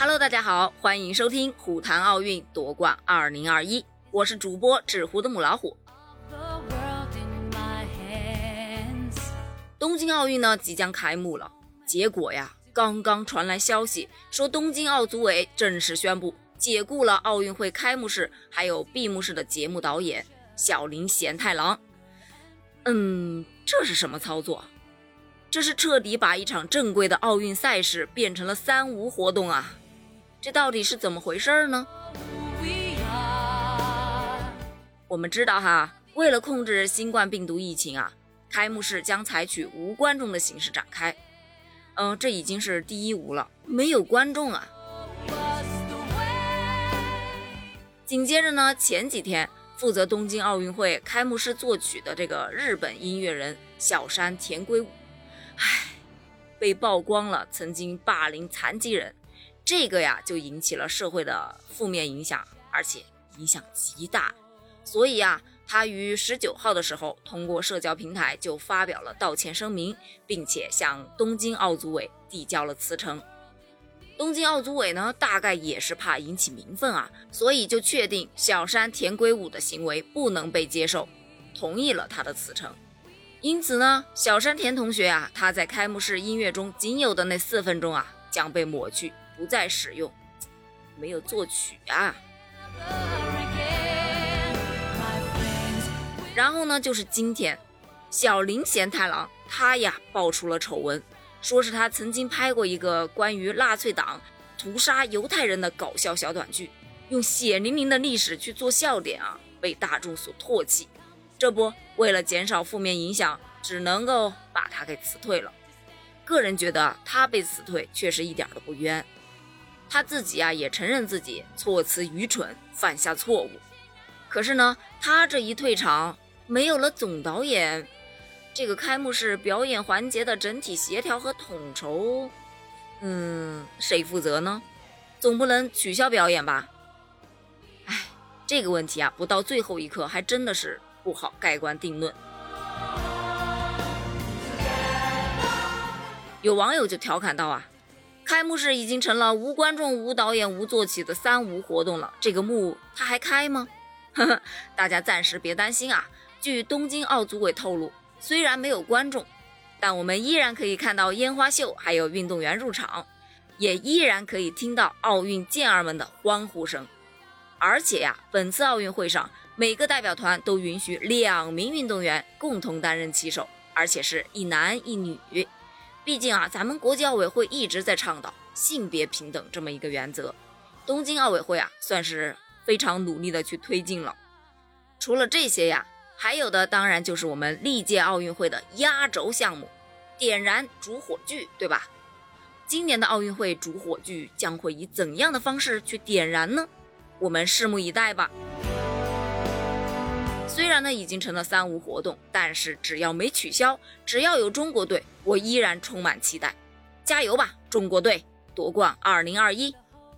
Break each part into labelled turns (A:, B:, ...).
A: Hello，大家好，欢迎收听虎谈奥运夺冠二零二一，我是主播纸糊的母老虎。东京奥运呢即将开幕了，结果呀，刚刚传来消息说东京奥组委正式宣布解雇了奥运会开幕式还有闭幕式的节目导演小林贤太郎。嗯，这是什么操作？这是彻底把一场正规的奥运赛事变成了三无活动啊！这到底是怎么回事呢？我们知道哈，为了控制新冠病毒疫情啊。开幕式将采取无观众的形式展开，嗯，这已经是第一无了，没有观众啊。紧接着呢，前几天负责东京奥运会开幕式作曲的这个日本音乐人小山田圭吾，唉，被曝光了曾经霸凌残疾人，这个呀就引起了社会的负面影响，而且影响极大，所以啊。他于十九号的时候，通过社交平台就发表了道歉声明，并且向东京奥组委递交了辞呈。东京奥组委呢，大概也是怕引起民愤啊，所以就确定小山田圭吾的行为不能被接受，同意了他的辞呈。因此呢，小山田同学啊，他在开幕式音乐中仅有的那四分钟啊，将被抹去，不再使用。没有作曲啊。然后呢，就是今天，小林贤太郎他呀爆出了丑闻，说是他曾经拍过一个关于纳粹党屠杀犹太人的搞笑小短剧，用血淋淋的历史去做笑点啊，被大众所唾弃。这不，为了减少负面影响，只能够把他给辞退了。个人觉得他被辞退确实一点都不冤，他自己啊也承认自己措辞愚蠢，犯下错误。可是呢，他这一退场。没有了总导演，这个开幕式表演环节的整体协调和统筹，嗯，谁负责呢？总不能取消表演吧？哎，这个问题啊，不到最后一刻还真的是不好盖棺定论。有网友就调侃道啊，开幕式已经成了无观众、无导演、无坐起的三无活动了，这个幕他还开吗？呵呵，大家暂时别担心啊。据东京奥组委透露，虽然没有观众，但我们依然可以看到烟花秀，还有运动员入场，也依然可以听到奥运健儿们的欢呼声。而且呀，本次奥运会上，每个代表团都允许两名运动员共同担任旗手，而且是一男一女。毕竟啊，咱们国际奥委会一直在倡导性别平等这么一个原则，东京奥委会啊，算是非常努力的去推进了。除了这些呀。还有的当然就是我们历届奥运会的压轴项目——点燃主火炬，对吧？今年的奥运会主火炬将会以怎样的方式去点燃呢？我们拭目以待吧。虽然呢已经成了三无活动，但是只要没取消，只要有中国队，我依然充满期待。加油吧，中国队夺冠二零二一！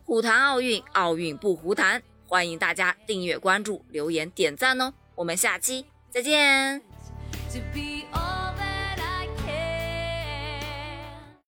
A: 虎谈奥运，奥运不胡谈。欢迎大家订阅、关注、留言、点赞哦。我们下期再见。to be on